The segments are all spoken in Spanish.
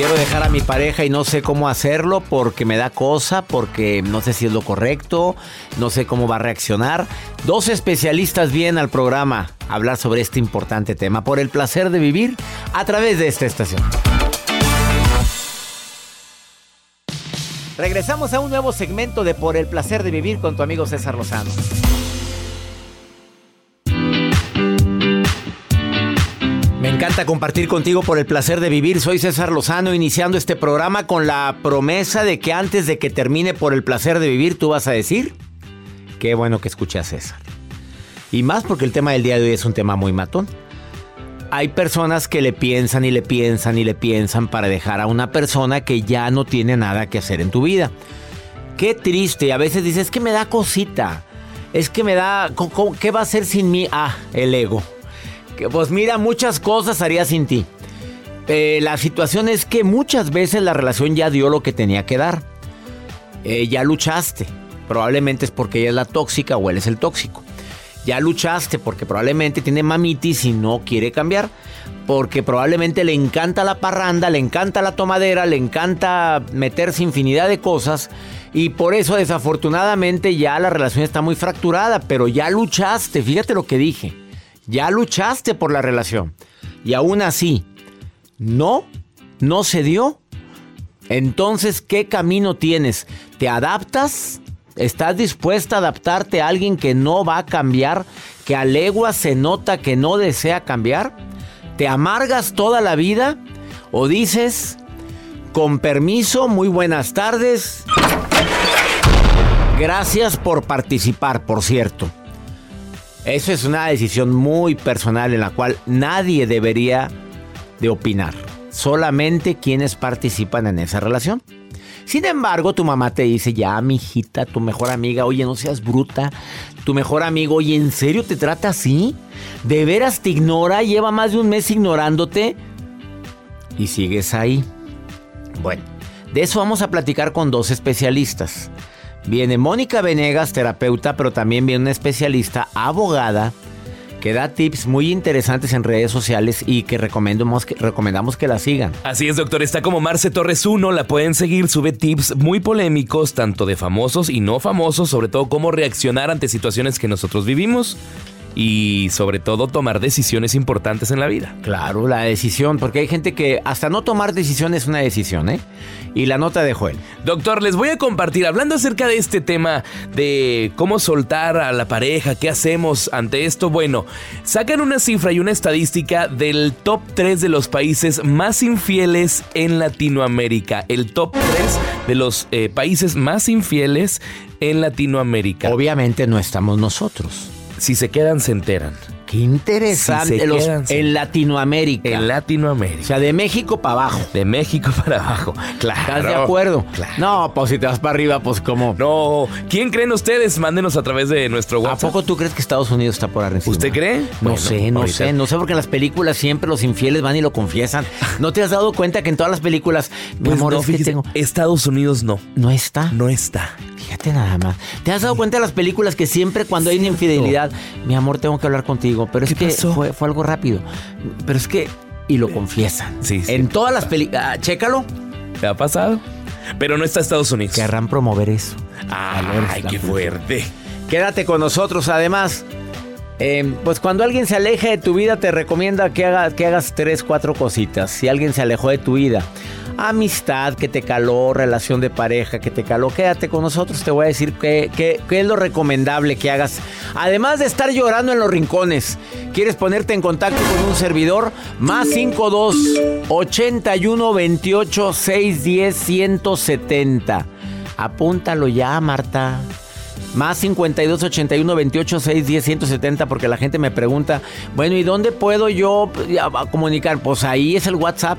Quiero dejar a mi pareja y no sé cómo hacerlo porque me da cosa, porque no sé si es lo correcto, no sé cómo va a reaccionar. Dos especialistas vienen al programa a hablar sobre este importante tema por el placer de vivir a través de esta estación. Regresamos a un nuevo segmento de Por el placer de vivir con tu amigo César Lozano. Encanta compartir contigo por el placer de vivir. Soy César Lozano, iniciando este programa con la promesa de que antes de que termine por el placer de vivir, tú vas a decir, qué bueno que escuché a César. Y más porque el tema del día de hoy es un tema muy matón. Hay personas que le piensan y le piensan y le piensan para dejar a una persona que ya no tiene nada que hacer en tu vida. Qué triste. A veces dices, es que me da cosita. Es que me da... ¿Qué va a hacer sin mí? Ah, el ego pues mira, muchas cosas haría sin ti. Eh, la situación es que muchas veces la relación ya dio lo que tenía que dar. Eh, ya luchaste. Probablemente es porque ella es la tóxica o él es el tóxico. Ya luchaste porque probablemente tiene mamitis y no quiere cambiar. Porque probablemente le encanta la parranda, le encanta la tomadera, le encanta meterse infinidad de cosas. Y por eso desafortunadamente ya la relación está muy fracturada. Pero ya luchaste, fíjate lo que dije. Ya luchaste por la relación. Y aún así, no, no se dio. Entonces, ¿qué camino tienes? ¿Te adaptas? ¿Estás dispuesta a adaptarte a alguien que no va a cambiar? ¿Que a legua se nota que no desea cambiar? ¿Te amargas toda la vida? ¿O dices, con permiso, muy buenas tardes? Gracias por participar, por cierto. Eso es una decisión muy personal en la cual nadie debería de opinar. Solamente quienes participan en esa relación. Sin embargo, tu mamá te dice, ya, mi hijita, tu mejor amiga, oye, no seas bruta. Tu mejor amigo, oye, ¿en serio te trata así? ¿De veras te ignora? Lleva más de un mes ignorándote. Y sigues ahí. Bueno, de eso vamos a platicar con dos especialistas. Viene Mónica Venegas, terapeuta, pero también viene una especialista, abogada, que da tips muy interesantes en redes sociales y que recomendamos que, la sigan. Así es, doctor. Está como Marce Torres 1, la pueden seguir. Sube tips muy polémicos, tanto de famosos y no famosos, sobre todo cómo reaccionar ante situaciones que nosotros vivimos y sobre todo tomar decisiones importantes en la vida. Claro, la decisión, porque hay gente que hasta no tomar decisión es una decisión, ¿eh? Y la nota de Joel. Doctor, les voy a compartir, hablando acerca de este tema de cómo soltar a la pareja, qué hacemos ante esto. Bueno, sacan una cifra y una estadística del top 3 de los países más infieles en Latinoamérica. El top 3 de los eh, países más infieles en Latinoamérica. Obviamente no estamos nosotros. Si se quedan, se enteran. Qué interesante. en Latinoamérica. En Latinoamérica. O sea, de México para abajo. De México para abajo. Claro. ¿Estás de acuerdo? Claro. No, pues si te vas para arriba, pues como. No. ¿Quién creen ustedes? Mándenos a través de nuestro WhatsApp. ¿A poco tú crees que Estados Unidos está por arriba? ¿Usted cree? No sé, no sé. No sé porque en las películas siempre los infieles van y lo confiesan. ¿No te has dado cuenta que en todas las películas, mi pues amor, tengo... Estados Unidos no. No está. No está. Fíjate nada más. ¿Te has dado cuenta de las películas que siempre cuando hay una infidelidad, mi amor, tengo que hablar contigo? Pero es que Fue, algo rápido. Pero es que. Y lo confiesan. Sí, En todas las películas. Ah, chécalo. ¿Te ha pasado? Pero no está Estados Unidos. Querrán promover eso. Ay, qué fuerte. Quédate con nosotros, además. Em, pues cuando alguien se aleja de tu vida, te recomienda que, que hagas tres, cuatro cositas. Si alguien se alejó de tu vida, amistad que te caló, relación de pareja que te caló, quédate con nosotros. Te voy a decir qué, es lo recomendable que hagas. Además de estar llorando en los rincones, ¿quieres ponerte en contacto con un servidor? Más 52 81 28 610 170. Apúntalo ya, Marta. Más 52 81 28 6 10 170 porque la gente me pregunta, bueno, ¿y dónde puedo yo comunicar? Pues ahí es el WhatsApp.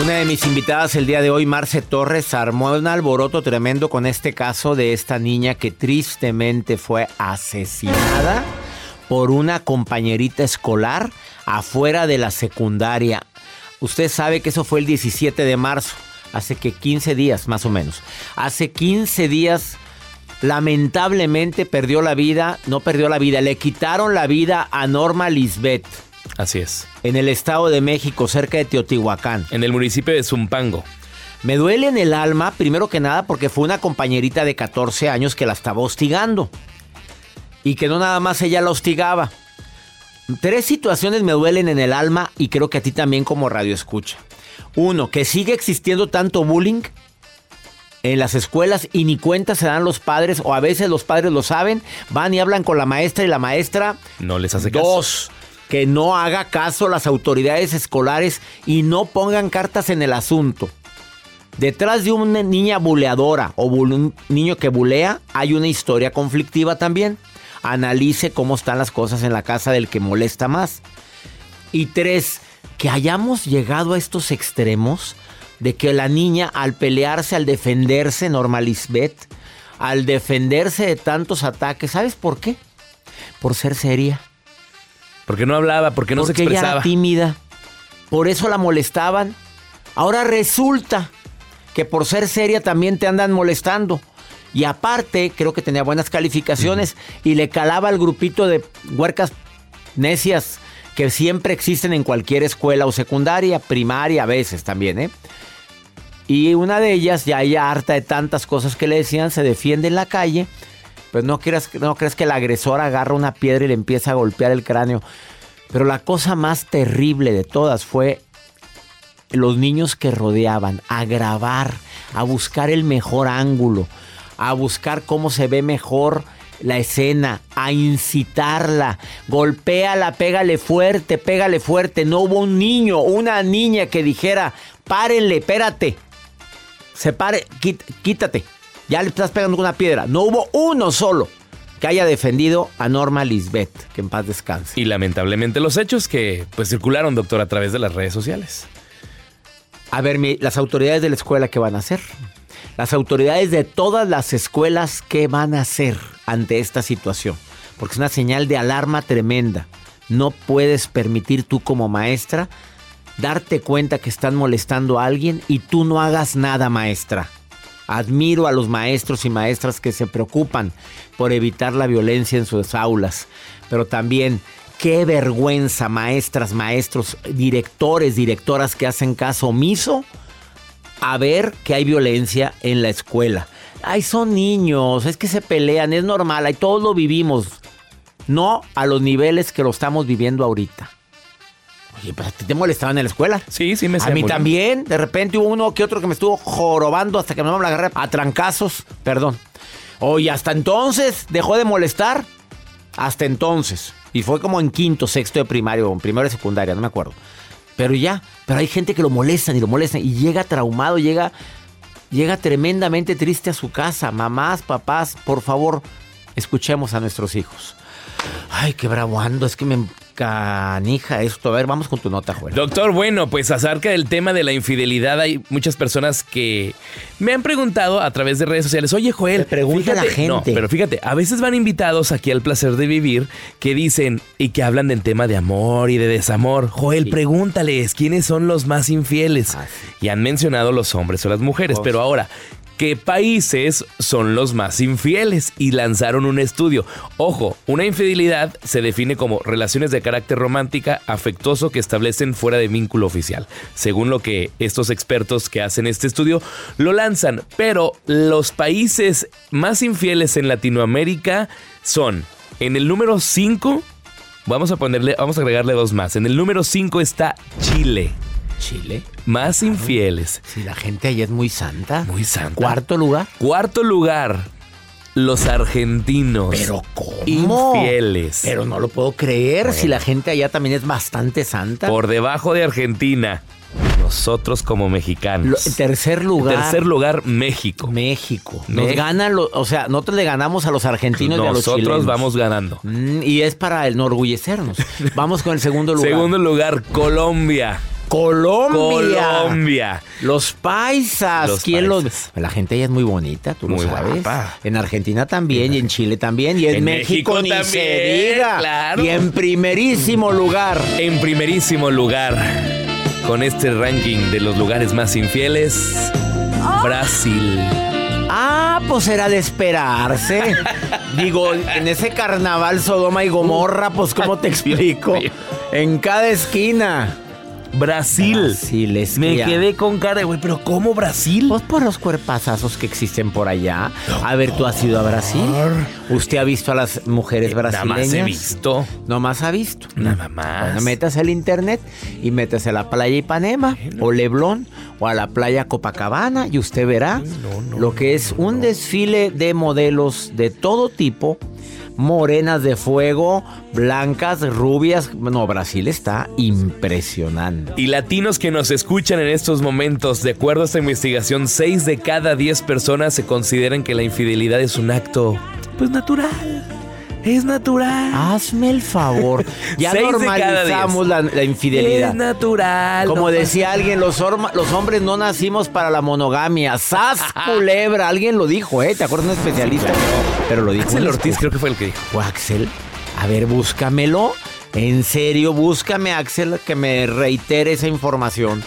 Una de mis invitadas el día de hoy, Marce Torres, armó un alboroto tremendo con este caso de esta niña que tristemente fue asesinada por una compañerita escolar afuera de la secundaria. Usted sabe que eso fue el 17 de marzo, hace que 15 días más o menos. Hace 15 días lamentablemente perdió la vida, no perdió la vida, le quitaron la vida a Norma Lisbeth. Así es. En el Estado de México, cerca de Teotihuacán. En el municipio de Zumpango. Me duele en el alma, primero que nada, porque fue una compañerita de 14 años que la estaba hostigando. Y que no nada más ella la hostigaba. Tres situaciones me duelen en el alma y creo que a ti también como radio escucha. Uno, que sigue existiendo tanto bullying en las escuelas y ni cuenta se dan los padres o a veces los padres lo saben, van y hablan con la maestra y la maestra no les hace caso. Dos, que no haga caso las autoridades escolares y no pongan cartas en el asunto. Detrás de una niña buleadora o un niño que bulea hay una historia conflictiva también. Analice cómo están las cosas en la casa del que molesta más. Y tres, que hayamos llegado a estos extremos de que la niña al pelearse, al defenderse, Norma Lisbeth, al defenderse de tantos ataques, ¿sabes por qué? Por ser seria. Porque no hablaba, porque no se expresaba. Ella era tímida. Por eso la molestaban. Ahora resulta que por ser seria también te andan molestando. Y aparte, creo que tenía buenas calificaciones y le calaba al grupito de huercas necias que siempre existen en cualquier escuela o secundaria, primaria a veces también, ¿eh? Y una de ellas, ya ella harta de tantas cosas que le decían, se defiende en la calle pues no creas, no crees que el agresor agarra una piedra y le empieza a golpear el cráneo. Pero la cosa más terrible de todas fue los niños que rodeaban, a grabar, a buscar el mejor ángulo, a buscar cómo se ve mejor la escena, a incitarla. Golpéala, pégale fuerte, pégale fuerte. No hubo un niño, una niña que dijera, párenle, espérate. Separe, quítate ya le estás pegando una piedra. No hubo uno solo que haya defendido a Norma Lisbeth, que en paz descanse. Y lamentablemente los hechos que pues circularon, doctor, a través de las redes sociales. A ver, las autoridades de la escuela, ¿qué van a hacer? Las autoridades de todas las escuelas, ¿qué van a hacer ante esta situación? Porque es una señal de alarma tremenda. No puedes permitir tú como maestra darte cuenta que están molestando a alguien y tú no hagas nada, maestra. Admiro a los maestros y maestras que se preocupan por evitar la violencia en sus aulas, pero también qué vergüenza maestras, maestros, directores, directoras que hacen caso omiso a ver que hay violencia en la escuela. Ay, son niños, es que se pelean, es normal, ahí todos lo vivimos. No a los niveles que lo estamos viviendo ahorita. Oye, pues te molestaban en la escuela. Sí, sí me A mí también. De repente hubo uno que otro que me estuvo jorobando hasta que me la agarré a trancazos. Perdón. Oye, hasta entonces dejó de molestar. Hasta entonces. Y fue como en quinto, sexto de primario, en primero de secundaria, no me acuerdo. Pero ya, pero hay gente que lo molestan y lo molestan y llega traumado, llega, llega tremendamente triste a su casa. Mamás, papás, por favor, escuchemos a nuestros hijos. Ay, qué bravo ando, es que me canija esto. A ver, vamos con tu nota, Joel. Doctor, bueno, pues acerca del tema de la infidelidad, hay muchas personas que me han preguntado a través de redes sociales, oye, Joel, pregunta a la gente. pero fíjate, a veces van invitados aquí al placer de vivir que dicen y que hablan del tema de amor y de desamor. Joel, pregúntales quiénes son los más infieles. Ah, y han mencionado los hombres o las mujeres, pero ahora, qué países son los más infieles y lanzaron un estudio. Ojo, una infidelidad se define como relaciones de carácter romántica, afectuoso que establecen fuera de vínculo oficial. Según lo que estos expertos que hacen este estudio lo lanzan, pero los países más infieles en Latinoamérica son en el número 5 Vamos a ponerle, vamos a agregarle dos más. En el número 5 está Chile. Chile. Más infieles. Si la gente ahí es muy santa. Muy santa. Cuarto lugar. Cuarto lugar, los argentinos. Pero ¿cómo? Infieles. Pero no lo puedo creer si la gente allá también es bastante santa. Por debajo de Argentina. Nosotros como mexicanos. Lo- tercer lugar. Tercer lugar, México. México. Nos Me- ganan, los- o sea, nosotros le ganamos a los argentinos y a los Nosotros chilenos. vamos ganando. Mm, y es para enorgullecernos. Vamos con el segundo lugar. Segundo lugar, Colombia. Colombia. Colombia. Los paisas. Los ¿Quién paisas. los.? La gente allá es muy bonita, tú Muy lo sabes. guapa. En Argentina también, y en Chile también, y en, En México, México ni también, se diga. claro. Y en primerísimo lugar. En primerísimo lugar, con este ranking de los lugares más infieles, Brasil. Ah, pues era de esperarse. Digo, en ese carnaval Sodoma y Gomorra, pues ¿cómo te explico? En cada esquina. Brasil. Brasil, es Me quedé con cara, de, güey, pero ¿cómo Brasil? Pues por los cuerpazazos que existen por allá. A ver, ¿tú has ido a Brasil? ¿Usted ha visto a las mujeres Nada brasileñas? más he visto. No más ha visto. Nada más. Bueno, métase al internet y métase a la playa Ipanema o Leblón o a la playa Copacabana y usted verá lo que es un desfile de modelos de todo tipo, morenas de fuego, blancas, rubias. No, Brasil está impresionante. Y latinos que nos escuchan en estos momentos, de acuerdo a esta investigación, 6 de cada 10 personas se consideran que la infidelidad es un acto, pues natural. Es natural. Hazme el favor. Ya normalizamos la, la infidelidad. Es natural. Como no decía alguien, los, orma- los hombres no nacimos para la monogamia. ¡Sas, culebra! Alguien lo dijo, ¿eh? ¿Te acuerdas? Un especialista. Pero lo dijo. Axel Ortiz creo que fue el que dijo. ¿Fue Axel? A ver, búscamelo. En serio, búscame, Axel, que me reitere esa información.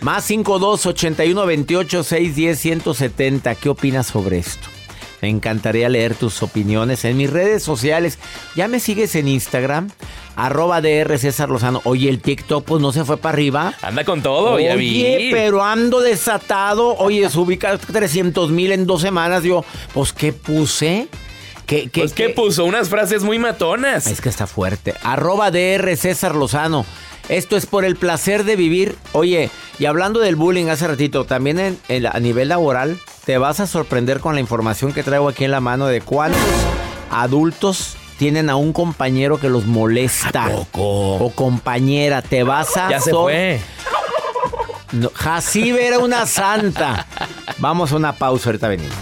Más 52 81 28 610 170. ¿Qué opinas sobre esto? Me encantaría leer tus opiniones en mis redes sociales. Ya me sigues en Instagram, arroba DR César Lozano. Oye, el TikTok pues no se fue para arriba. Anda con todo, Oye, ya vi. pero ando desatado. Oye, subí casi 300 mil en dos semanas. Yo, pues, ¿qué puse? ¿Qué, qué, Pues que puso unas frases muy matonas. Es que está fuerte. Arroba DR César Lozano. Esto es por el placer de vivir. Oye, y hablando del bullying hace ratito, también en, en- a nivel laboral, te vas a sorprender con la información que traigo aquí en la mano de cuántos adultos tienen a un compañero que los molesta. ¿A poco? O compañera, te vas a... Ya se fue. No, Jacibe era una santa. Vamos a una pausa, ahorita venimos.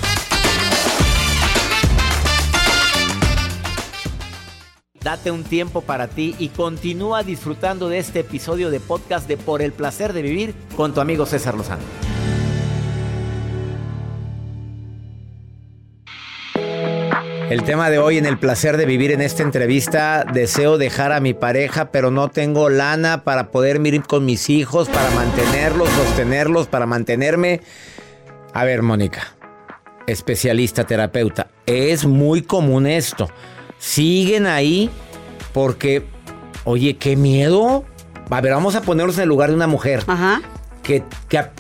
Date un tiempo para ti y continúa disfrutando de este episodio de podcast de Por el placer de vivir con tu amigo César Lozano. El tema de hoy en el placer de vivir en esta entrevista, deseo dejar a mi pareja, pero no tengo lana para poder ir con mis hijos, para mantenerlos, sostenerlos, para mantenerme. A ver, Mónica, especialista, terapeuta, es muy común esto. Siguen ahí porque, oye, qué miedo. A ver, vamos a ponernos en el lugar de una mujer. Ajá, Que,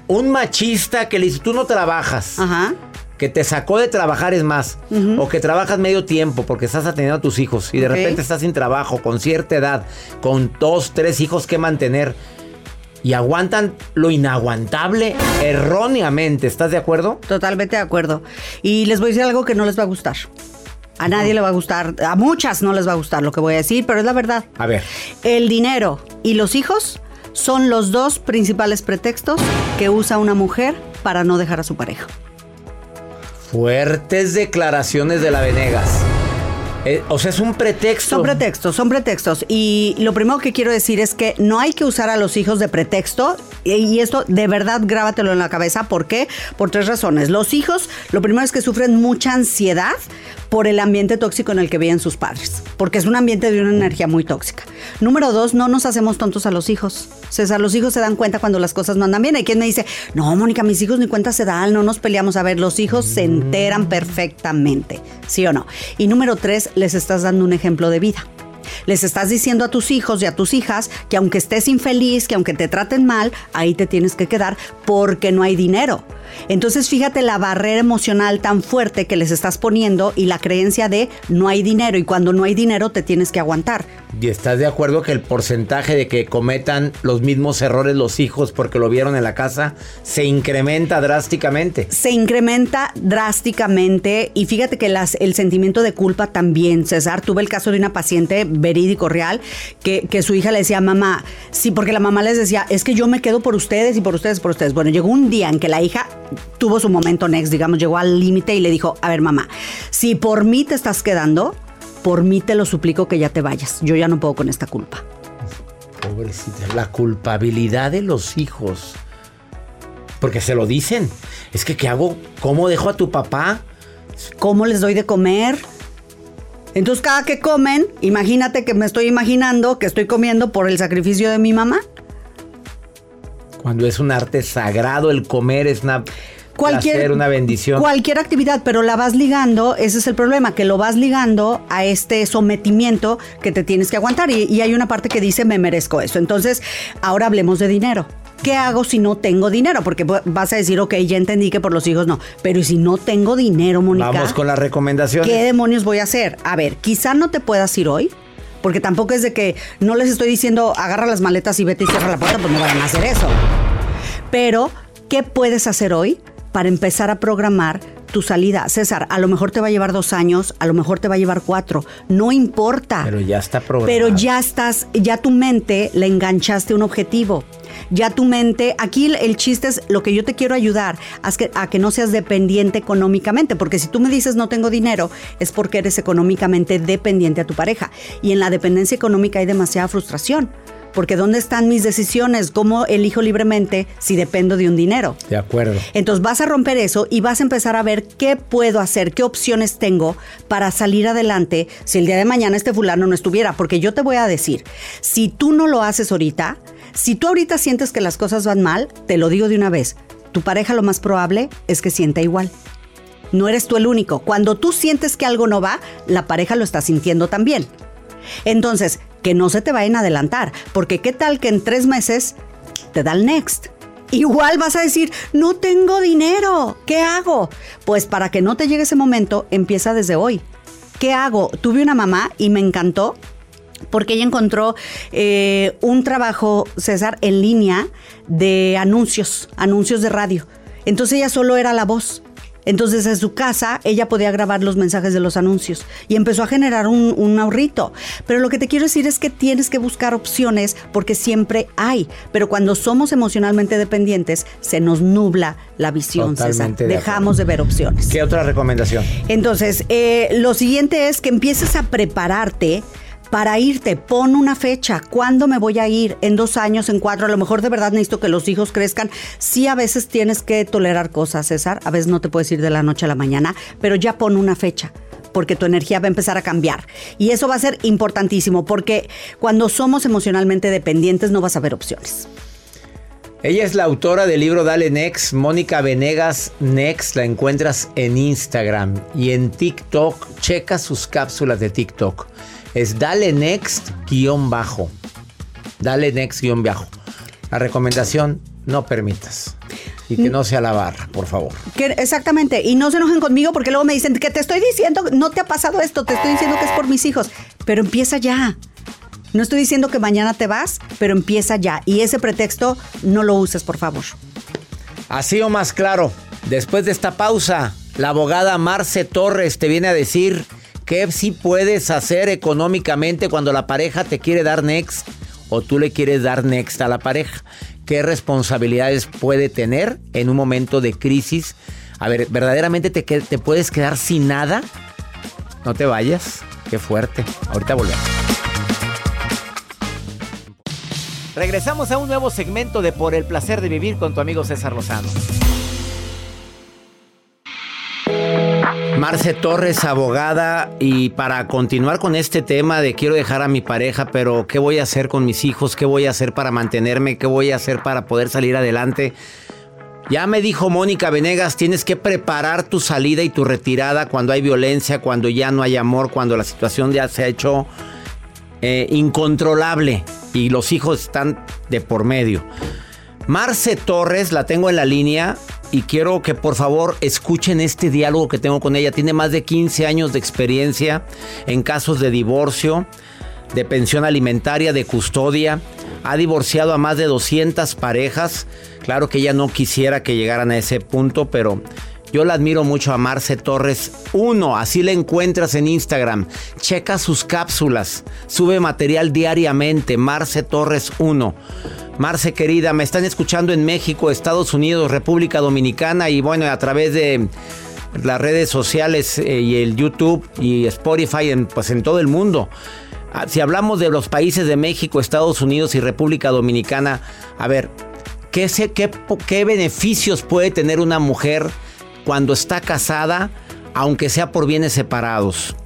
un machista que le dice, tú no trabajas ajá. que te sacó de trabajar es más, o que trabajas medio tiempo porque estás atendiendo a tus hijos y de repente estás sin trabajo, con cierta edad, con dos, tres hijos que mantener y aguantan lo inaguantable erróneamente, ¿estás de acuerdo? Totalmente de acuerdo. Y les voy a decir algo que no les va a gustar. A nadie le va a gustar, a muchas no les va a gustar lo que voy a decir, pero es la verdad. A ver, El dinero y los hijos son los dos principales pretextos que usa una mujer para no dejar a su pareja. fuertes declaraciones de la Venegas. Eh, o sea, es un pretexto. Son pretextos, son pretextos. Y lo primero que quiero decir es que no hay que usar a los hijos de pretexto. Y esto de verdad grábatelo en la cabeza. ¿Por qué? Por tres razones. Los hijos, lo primero es que sufren mucha ansiedad por el ambiente tóxico en el que viven sus padres. Porque es un ambiente de una energía muy tóxica. Número dos, no nos hacemos tontos a los hijos. César, los hijos se dan cuenta cuando las cosas no andan bien. Hay quien me dice, no, Mónica, mis hijos ni cuenta se dan, no nos peleamos. A ver, los hijos se enteran perfectamente. ¿Sí o no? Y número tres, les estás dando un ejemplo de vida. Les estás diciendo a tus hijos y a tus hijas que aunque estés infeliz, que aunque te traten mal, ahí te tienes que quedar porque no hay dinero. Entonces fíjate la barrera emocional tan fuerte que les estás poniendo y la creencia de no hay dinero y cuando no hay dinero te tienes que aguantar. ¿Y estás de acuerdo que el porcentaje de que cometan los mismos errores los hijos porque lo vieron en la casa se incrementa drásticamente? Se incrementa drásticamente y fíjate que las, el sentimiento de culpa también, César. Tuve el caso de una paciente verídico real que, que su hija le decía, mamá, sí, porque la mamá les decía, es que yo me quedo por ustedes y por ustedes, por ustedes. Bueno, llegó un día en que la hija tuvo su momento next, digamos, llegó al límite y le dijo, a ver mamá, si por mí te estás quedando, por mí te lo suplico que ya te vayas. Yo ya no puedo con esta culpa. Pobrecita, la culpabilidad de los hijos. Porque se lo dicen. Es que, ¿qué hago? ¿Cómo dejo a tu papá? ¿Cómo les doy de comer? Entonces, cada que comen, imagínate que me estoy imaginando que estoy comiendo por el sacrificio de mi mamá. Cuando es un arte sagrado, el comer es una cualquier, una bendición. Cualquier actividad, pero la vas ligando, ese es el problema, que lo vas ligando a este sometimiento que te tienes que aguantar. Y, y hay una parte que dice, me merezco eso. Entonces, ahora hablemos de dinero. ¿Qué hago si no tengo dinero? Porque vas a decir, ok, ya entendí que por los hijos no. Pero si no tengo dinero, Mónica? Vamos con las recomendaciones. ¿Qué demonios voy a hacer? A ver, quizá no te puedas ir hoy. Porque tampoco es de que no les estoy diciendo agarra las maletas y vete y cierra la puerta, pues no van a hacer eso. Pero, ¿qué puedes hacer hoy? para empezar a programar tu salida. César, a lo mejor te va a llevar dos años, a lo mejor te va a llevar cuatro, no importa. Pero ya está programado. Pero ya estás, ya tu mente le enganchaste un objetivo. Ya tu mente, aquí el, chiste es lo que yo te quiero ayudar a que, a que no seas dependiente económicamente, porque si tú me dices no tengo dinero, es porque eres económicamente dependiente a tu pareja. Y en la dependencia económica hay demasiada frustración porque ¿dónde están mis decisiones? ¿Cómo elijo libremente si dependo de un dinero? De acuerdo. Entonces vas a romper eso y vas a empezar a ver qué puedo hacer, qué opciones tengo para salir adelante si el día de mañana este fulano no estuviera. Porque yo te voy a decir, si tú no lo haces ahorita, si tú ahorita sientes que las cosas van mal, te lo digo de una vez, tu pareja lo más probable es que sienta igual. No eres tú el único. Cuando tú sientes que algo no va, la pareja lo está sintiendo también. Entonces, que no se te vayan a adelantar, porque qué tal que en tres meses te da el next. Igual vas a decir, no tengo dinero, ¿qué hago? Pues para que no te llegue ese momento, empieza desde hoy. ¿Qué hago? Tuve una mamá y me encantó porque ella encontró eh, un trabajo, César, en línea de anuncios, anuncios de radio. Entonces ella solo era la voz. Entonces en su casa ella podía grabar los mensajes de los anuncios y empezó a generar un, ahorrito. Pero lo que te quiero decir es que tienes que buscar opciones porque siempre hay. Pero cuando somos emocionalmente dependientes se nos nubla la visión, César. Dejamos de ver opciones. ¿Qué otra recomendación? Entonces, eh, lo siguiente es que empieces a prepararte para irte, pon una fecha. ¿Cuándo me voy a ir? ¿En dos años? ¿En cuatro? A lo mejor de verdad necesito que los hijos crezcan. Sí, a veces tienes que tolerar cosas, César. A veces no te puedes ir de la noche a la mañana, pero ya pon una fecha porque tu energía va a empezar a cambiar. Y eso va a ser importantísimo, porque cuando somos emocionalmente dependientes no vas a ver opciones. Ella es la autora del libro Dale Next, Mónica Venegas Next, la encuentras en Instagram y en TikTok, checa sus cápsulas de TikTok es dale next guion bajo. Dale next guion bajo. La recomendación, no permitas. Y que no sea la barra, por favor. exactamente. Y no se enojen conmigo porque luego me dicen que te estoy diciendo, no te ha pasado esto, te estoy diciendo que es por mis hijos. Pero empieza ya. No estoy diciendo que mañana te vas, pero empieza ya. Y ese pretexto no lo uses, por favor. Así o más claro, después de esta pausa, la abogada Marce Torres te viene a decir ¿Qué sí puedes hacer económicamente cuando la pareja te quiere dar next o tú le quieres dar next a la pareja? ¿Qué responsabilidades puede tener en un momento de crisis? A ver, ¿verdaderamente te, te puedes quedar sin nada? No te vayas. Qué fuerte. Ahorita volvemos. Regresamos a un nuevo segmento de Por el placer de vivir con tu amigo César Lozano. Marce Torres, abogada, y para continuar con este tema de quiero dejar a mi pareja, pero ¿qué voy a hacer con mis hijos? ¿Qué voy a hacer para mantenerme? ¿Qué voy a hacer para poder salir adelante? Ya me dijo Mónica Venegas, tienes que preparar tu salida y tu retirada cuando hay violencia, cuando ya no hay amor, cuando la situación ya se ha hecho eh, incontrolable y los hijos están de por medio. Marce Torres, la tengo en la línea. y quiero que por favor escuchen este diálogo que tengo con ella. Tiene más de 15 años de experiencia en casos de divorcio, de pensión alimentaria, de custodia. Ha divorciado a más de 200 parejas. Claro que ella no quisiera que llegaran a ese punto, pero yo la admiro mucho a Marce Torres 1, así la encuentras en Instagram. Checa sus cápsulas, sube material diariamente, Marce Torres 1. Marce querida, me están escuchando en México, Estados Unidos, República Dominicana y bueno, a través de las redes sociales eh, y el YouTube y Spotify, en, pues en todo el mundo. Ah, si hablamos de los países de México, Estados Unidos y República Dominicana, a ver, ¿qué, qué, qué beneficios puede tener una mujer cuando está casada, aunque sea por bienes separados?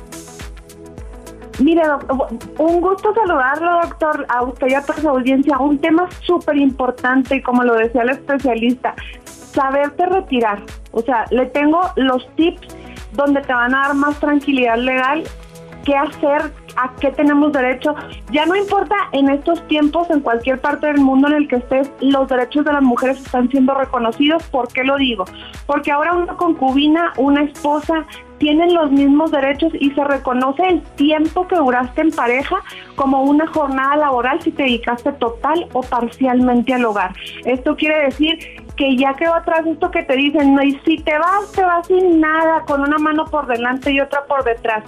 Mire, un gusto saludarlo, doctor, a usted y a toda su audiencia. Un tema súper importante, como lo decía el especialista, saberte retirar. O sea, le tengo los tips donde te van a dar más tranquilidad legal, qué hacer, a qué tenemos derecho. Ya no importa en estos tiempos, en cualquier parte del mundo en el que estés, los derechos de las mujeres están siendo reconocidos. ¿Por qué lo digo? Porque ahora una concubina, una esposa, tienen los mismos derechos y se reconoce el tiempo que duraste en pareja como una jornada laboral si te dedicaste total o parcialmente al hogar. Esto quiere decir que ya quedó atrás esto que te dicen, no, y si te vas, te vas sin nada, con una mano por delante y otra por detrás.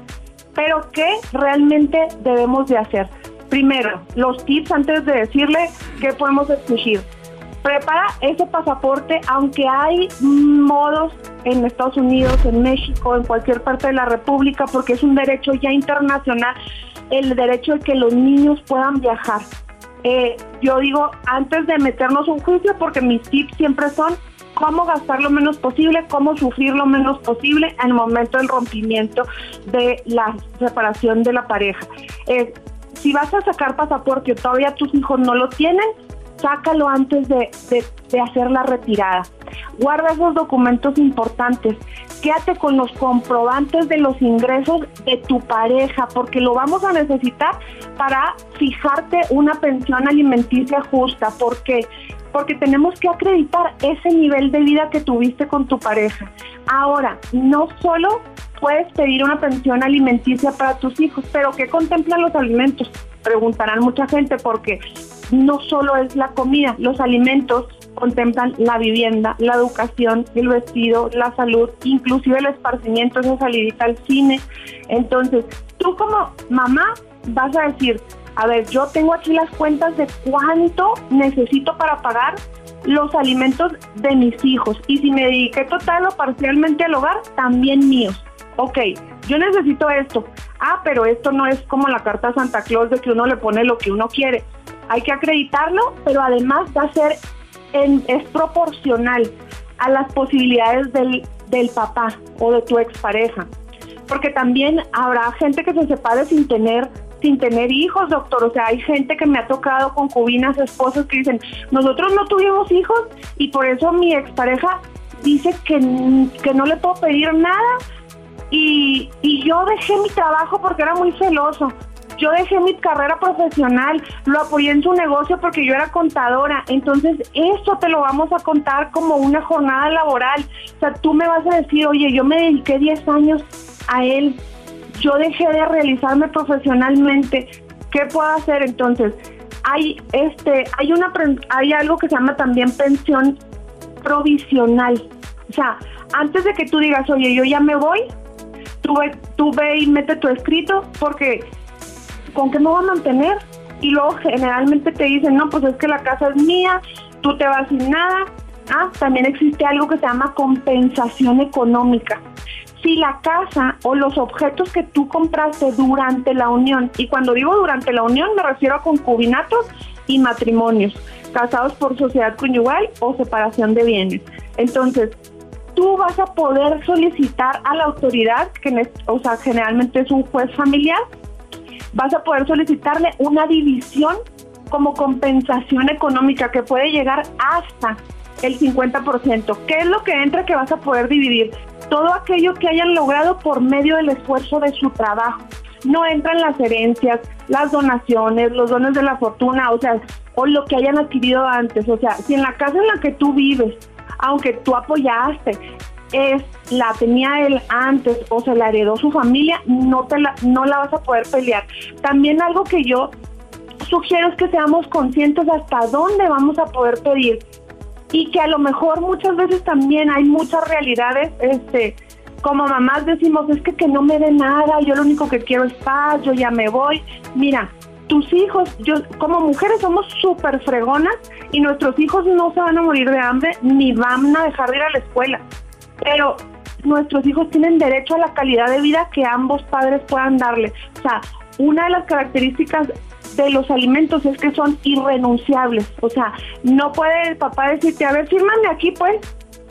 Pero ¿qué realmente debemos de hacer? Primero, los tips antes de decirle qué podemos exigir. Prepara ese pasaporte, aunque hay modos en Estados Unidos, en México, en cualquier parte de la República, porque es un derecho ya internacional, el derecho de que los niños puedan viajar. Eh, yo digo, antes de meternos un juicio, porque mis tips siempre son cómo gastar lo menos posible, cómo sufrir lo menos posible en el momento del rompimiento de la separación de la pareja. Eh, si vas a sacar pasaporte o todavía tus hijos no lo tienen, sácalo antes de, de, hacer la retirada. Guarda esos documentos importantes. Quédate con los comprobantes de los ingresos de tu pareja, porque lo vamos a necesitar para fijarte una pensión alimenticia justa. porque porque tenemos que acreditar ese nivel de vida que tuviste con tu pareja. Ahora, no solo puedes pedir una pensión alimenticia para tus hijos, pero ¿qué contemplan los alimentos? Preguntarán mucha gente porque no solo es la comida, los alimentos contemplan la vivienda, la educación, el vestido, la salud, inclusive el esparcimiento, esa salidita al cine. Entonces, tú como mamá vas a decir, a ver, yo tengo aquí las cuentas de cuánto necesito para pagar los alimentos de mis hijos y si me dediqué total o parcialmente al hogar, también míos. Ok, yo necesito esto. Ah, pero esto no es como la carta Santa Claus de que uno le pone lo que uno quiere. Hay que acreditarlo, pero además va a ser en, es proporcional a las posibilidades del, del papá o de tu expareja. Porque también habrá gente que se separe sin tener sin tener hijos, doctor. O sea, hay gente que me ha tocado concubinas, esposos que dicen, nosotros no tuvimos hijos y por eso mi expareja dice que, que no le puedo pedir nada. Y, y yo dejé mi trabajo porque era muy celoso. Yo dejé mi carrera profesional, lo apoyé en su negocio porque yo era contadora. Entonces, eso te lo vamos a contar como una jornada laboral. O sea, tú me vas a decir, oye, yo me dediqué 10 años a él yo dejé de realizarme profesionalmente, ¿qué puedo hacer entonces? Hay este, hay una hay algo que se llama también pensión provisional. O sea, antes de que tú digas, "Oye, yo ya me voy", tú ve, tú ve y mete tu escrito porque ¿con qué me voy a mantener? Y luego generalmente te dicen, "No, pues es que la casa es mía, tú te vas sin nada." Ah, también existe algo que se llama compensación económica si la casa o los objetos que tú compraste durante la unión, y cuando digo durante la unión me refiero a concubinatos y matrimonios, casados por sociedad conyugal o separación de bienes. Entonces, tú vas a poder solicitar a la autoridad, que o sea, generalmente es un juez familiar, vas a poder solicitarle una división como compensación económica que puede llegar hasta el 50%. ¿Qué es lo que entra que vas a poder dividir? Todo aquello que hayan logrado por medio del esfuerzo de su trabajo. No entran las herencias, las donaciones, los dones de la fortuna, o sea, o lo que hayan adquirido antes. O sea, si en la casa en la que tú vives aunque tú apoyaste, es la tenía él antes o se la heredó su familia, no te la, no la vas a poder pelear. También algo que yo sugiero es que seamos conscientes hasta dónde vamos a poder pedir y que a lo mejor muchas veces también hay muchas realidades, este, como mamás decimos, es que que no me dé nada, yo lo único que quiero es paz, yo ya me voy. Mira, tus hijos, yo como mujeres somos súper fregonas y nuestros hijos no se van a morir de hambre ni van a dejar de ir a la escuela. Pero nuestros hijos tienen derecho a la calidad de vida que ambos padres puedan darle. O sea, una de las características de los alimentos es que son irrenunciables. O sea, no puede el papá decirte, a ver, fírmame aquí pues,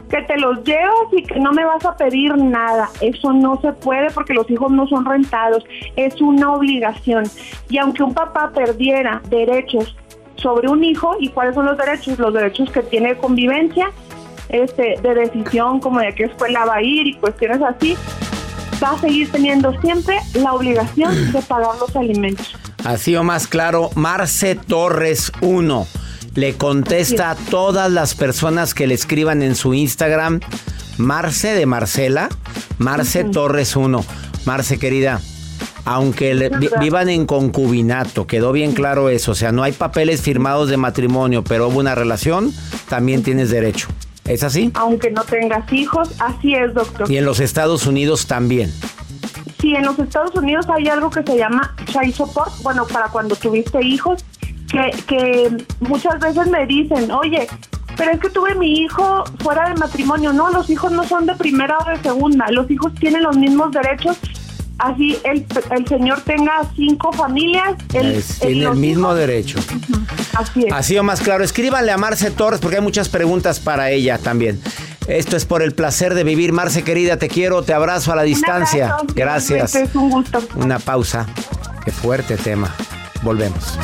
que te los llevas y que no me vas a pedir nada. Eso no se puede porque los hijos no son rentados. Es una obligación. Y aunque un papá perdiera derechos sobre un hijo, ¿y cuáles son los derechos? Los derechos que tiene de convivencia, este, de decisión como de qué escuela va a ir y cuestiones así, va a seguir teniendo siempre la obligación de pagar los alimentos. Así o más claro, Marce Torres 1 le contesta a todas las personas que le escriban en su Instagram, Marce de Marcela, Marce Torres 1. Marce querida, aunque vivan en concubinato, quedó bien claro eso, o sea, no hay papeles firmados de matrimonio, pero hubo una relación, también tienes derecho. ¿Es así? Aunque no tengas hijos, así es, doctor. Y en los Estados Unidos también. Sí, en los Estados Unidos hay algo que se llama child support, bueno, para cuando tuviste hijos, que, que muchas veces me dicen, oye, pero es que tuve mi hijo fuera de matrimonio. No, los hijos no son de primera o de segunda. Los hijos tienen los mismos derechos. Así el, el señor tenga cinco familias. Él, tiene el mismo derecho. Así es. Así o más claro. Escríbanle a Marce Torres porque hay muchas preguntas para ella también. Esto es por el placer de vivir. Marce querida, te quiero, te abrazo a la distancia. Gracias. Es un gusto. Una pausa. Qué fuerte tema. Volvemos.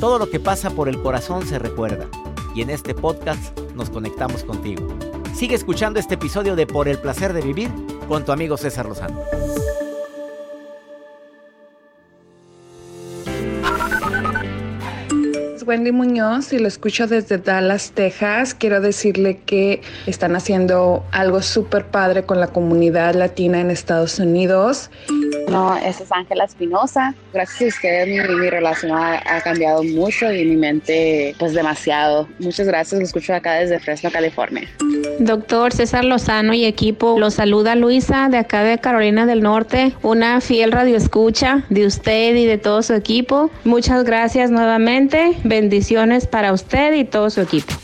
Todo lo que pasa por el corazón se recuerda. Y en este podcast nos conectamos contigo. Sigue escuchando este episodio de Por el placer de vivir con tu amigo César Lozano. Wendy Muñoz y lo escucho desde Dallas, Texas. Quiero decirle que están haciendo algo súper padre con la comunidad latina en Estados Unidos. No, esa es Ángela Espinosa. Gracias a ustedes mi, mi relación ha, ha, cambiado mucho y mi mente pues demasiado. Muchas gracias, lo escucho acá desde Fresno, California. Doctor César Lozano y equipo, los saluda Luisa de acá de Carolina del Norte, una fiel radioescucha de usted y de todo su equipo. Muchas gracias nuevamente. Bendiciones para usted y todo su equipo.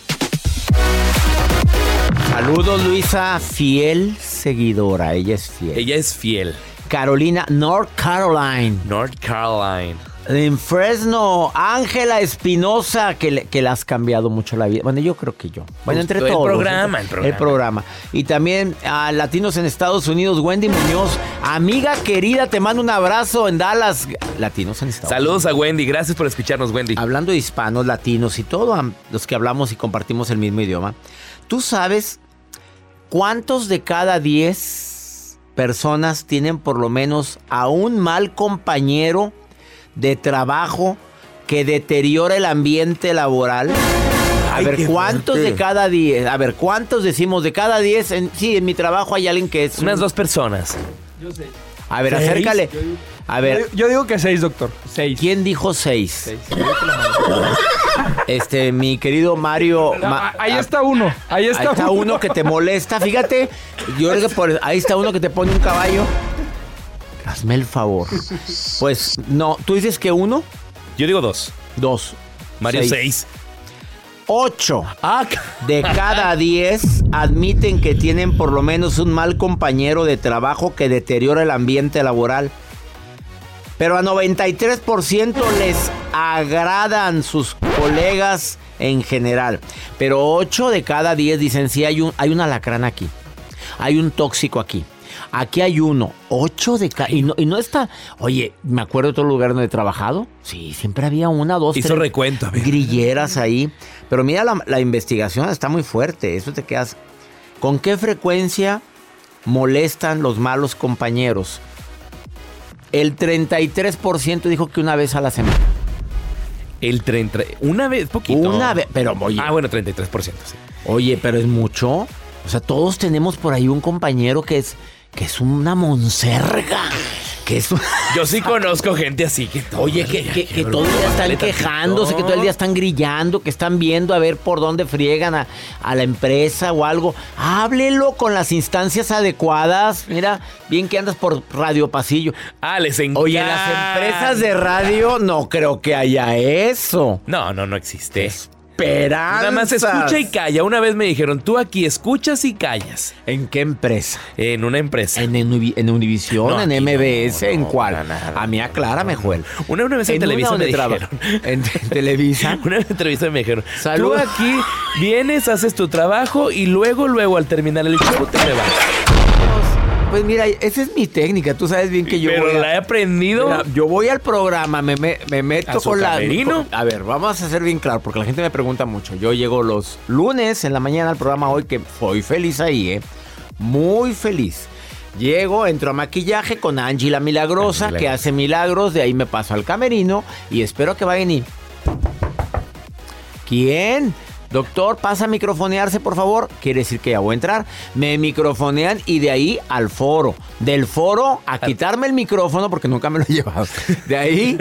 Saludos Luisa, fiel seguidora, ella es fiel. Ella es fiel. Carolina, North Carolina. North Carolina. En Fresno, Ángela Espinosa, que, le, que le has cambiado mucho la vida. Bueno, yo creo que yo. Bueno, entre el todos. Programa, el programa, el programa. Y también a Latinos en Estados Unidos, Wendy Muñoz. Amiga querida, te mando un abrazo en Dallas. Latinos en Estados Saludos Unidos. a Wendy, gracias por escucharnos, Wendy. Hablando de hispanos, latinos y todos los que hablamos y compartimos el mismo idioma. ¿Tú sabes cuántos de cada 10 personas tienen por lo menos a un mal compañero? De trabajo que deteriora el ambiente laboral. A Ay, ver, ¿cuántos fuerte. de cada 10? A ver, ¿cuántos decimos de cada 10? En, sí, en mi trabajo hay alguien que es... Unas un... dos personas. Yo sé. A ver, ¿Seis? acércale. A ver. Yo, yo, digo que seis, doctor. Seis. ¿Quién dijo seis? seis. Este, mi querido Mario. No, ma ahí está uno. Ahí está, ahí está uno. uno. que te molesta. Fíjate, yo creo que por, ahí está uno que te pone un caballo. Hazme el favor. Pues no, ¿tú dices que uno? Yo digo dos. Dos. Mario seis. seis. Ocho ah. de cada diez admiten que tienen por lo menos un mal compañero de trabajo que deteriora el ambiente laboral. Pero a 93% les agradan sus colegas en general. Pero 8 de cada 10 dicen, sí, hay un, hay un alacrán aquí. Hay un tóxico aquí. Aquí hay uno, ocho de cada. Y no, y no está. Oye, me acuerdo de otro lugar donde he trabajado. Sí, siempre había una, dos, Hizo tres. recuento, a ver. Grilleras ahí. Pero mira, la, la investigación está muy fuerte. Eso te quedas. ¿Con qué frecuencia molestan los malos compañeros? El 33% dijo que una vez a la semana. El 30, una vez, poquito. Una vez, pero oye. Ah, bueno, 33%, sí. Oye, pero es mucho. O sea, todos tenemos por ahí un compañero que es que es una monserga. Que es Yo sí conozco gente así que Oye, que, que- que todo el día están quejándose, que todo el día están grillando, que están viendo a ver por dónde friegan a, a la empresa o algo. Háblelo con las instancias adecuadas. Mira, bien que andas por Radio Pasillo. Ah, les encanta. Oye, en las empresas de radio no creo que haya eso. No, no, no existe. Esperanzas. Nada más escucha y calla. Una vez me dijeron, tú aquí escuchas y callas. ¿En qué empresa? En una empresa. ¿En, Univi- en Univisión? No, ¿En MBS? no, ¿En cuál? A mí aclárame, Joel. Una, una vez en, ¿En Televisa me dijeron. ¿En te- Televisa? Una vez en Televisa me dijeron, Salud. tú aquí vienes, haces tu trabajo y luego, luego al terminar el show te me vas. Pues mira, esa es mi técnica. Tú sabes bien que yo Pero voy a- la he aprendido. Mira, yo voy al programa, me, me- me meto ¿A su con la. camerino? con- a ver, vamos a hacer bien claro, porque la gente me pregunta mucho. Yo llego los lunes en la mañana al programa hoy, que soy feliz ahí, ¿eh? Muy feliz. Llego, entro a maquillaje con Angie la Milagrosa, que hace milagros. De ahí me paso al camerino y espero que vayan y. ¿Quién? Doctor, pasa a microfonearse, por favor. Quiere decir que ya voy a entrar. Me microfonean y de ahí al foro. Del foro a quitarme el micrófono porque nunca me lo he llevado. De ahí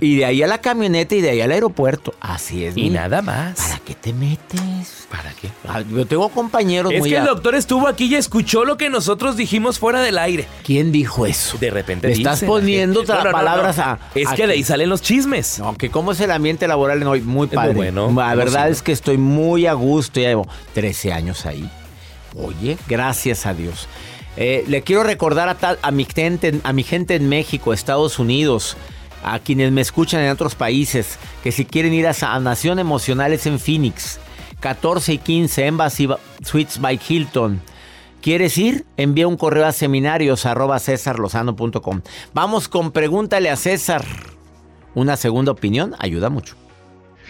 y de ahí a la camioneta y de ahí al aeropuerto. Así es. Y nada más. ¿Para qué te metes? ¿Para qué? Ah, Yo tengo compañeros Es muy que el doctor estuvo aquí y escuchó lo que nosotros dijimos fuera del aire. ¿Quién dijo eso? De repente Le estás la poniendo No, no, palabras a- Es a que de ahí salen los chismes. No, que cómo es el ambiente laboral en hoy, muy muy padre. bueno, La verdad es que estoy muy a gusto, ya llevo 13 años ahí. Oye, gracias a Dios. Eh, le quiero recordar a, tal- a mi gente, a mi gente en México, Estados Unidos, a quienes me escuchan en otros países, que si quieren ir a Sanación Emocional es en Phoenix, 14 y 15, Embassy Ba- Suites by Hilton. ¿Quieres ir? Envía un correo a seminarios arroba. Vamos con pregúntale a César. Una segunda opinión ayuda mucho.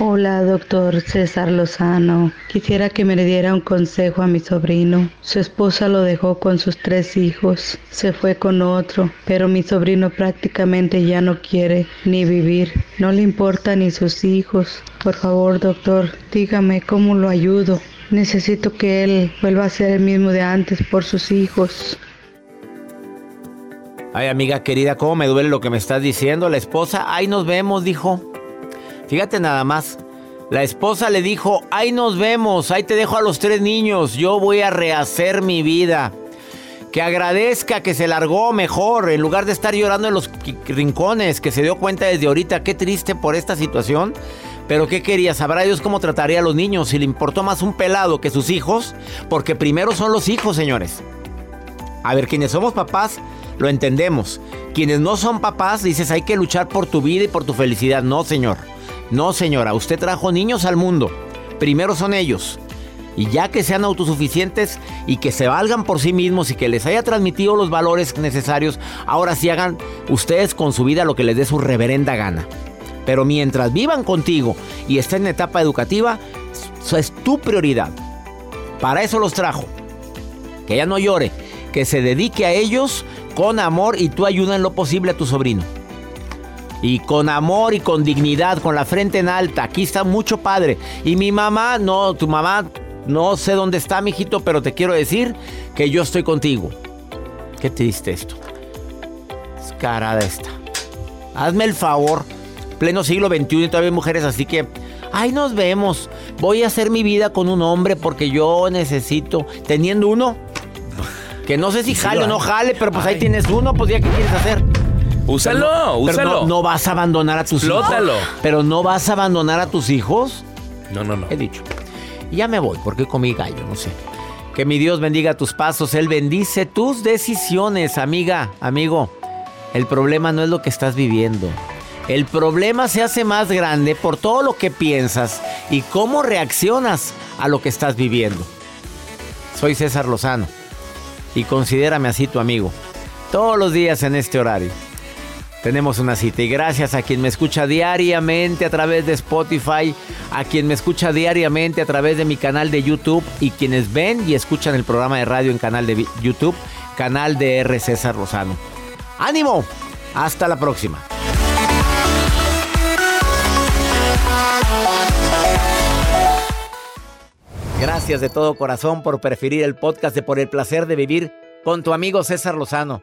Hola, doctor César Lozano. Quisiera que me le diera un consejo a mi sobrino. Su esposa lo dejó con sus tres hijos, se fue con otro, pero mi sobrino prácticamente ya no quiere ni vivir. No le importa ni sus hijos. Por favor, doctor, dígame cómo lo ayudo. Necesito que él vuelva a ser el mismo de antes por sus hijos. Ay, amiga querida, cómo me duele lo que me estás diciendo. La esposa, ay, nos vemos, dijo. Fíjate nada más. La esposa le dijo, ay, nos vemos, ahí te dejo a los tres niños, yo voy a rehacer mi vida. Que agradezca que se largó mejor, en lugar de estar llorando en los rincones, que se dio cuenta desde ahorita, qué triste por esta situación. Pero ¿qué quería? Sabrá Dios cómo trataría a los niños, si le importó más un pelado que sus hijos, porque primero son los hijos, señores. A ver, quienes somos papás, lo entendemos. Quienes no son papás, dices, hay que luchar por tu vida y por tu felicidad. No, señor. No, señora. Usted trajo niños al mundo. Primero son ellos. Y ya que sean autosuficientes y que se valgan por sí mismos y que les haya transmitido los valores necesarios, ahora sí hagan ustedes con su vida lo que les dé su reverenda gana. Pero mientras vivan contigo y estén en etapa educativa, eso es tu prioridad. Para eso los trajo que ella no llore, que se dedique a ellos con amor y tú ayuda en lo posible a tu sobrino. Y con amor y con dignidad, con la frente en alta. Aquí está mucho padre. Y mi mamá, no, tu mamá, no sé dónde está, mijito, pero te quiero decir que yo estoy contigo. Qué triste esto. Descarada esta. Hazme el favor. Pleno siglo XXI y todavía hay mujeres así que. Ay, nos vemos. Voy a hacer mi vida con un hombre porque yo necesito. Teniendo uno. Que no sé si jale o no jale, pero pues ahí tienes uno, pues ya qué quieres hacer. Úsalo, Pero úsalo. no, no vas a abandonar a tus Explótalo. hijos. Pero no vas a abandonar a tus hijos. No, no, no. He dicho. Y ya me voy porque comí gallo, no sé. Que mi Dios bendiga tus pasos, Él bendice tus decisiones, amiga, amigo. El problema no es lo que estás viviendo. El problema se hace más grande por todo lo que piensas y cómo reaccionas a lo que estás viviendo. Soy César Lozano y considérame así tu amigo. Todos los días en este horario tenemos una cita. Y gracias a quien me escucha diariamente a través de Spotify, a quien me escucha diariamente a través de mi canal de YouTube y quienes ven y escuchan el programa de radio en canal de YouTube, canal de R. César Rosano. ¡Ánimo! Hasta la próxima. Gracias de todo corazón por preferir el podcast de Por el placer de vivir con tu amigo César Lozano.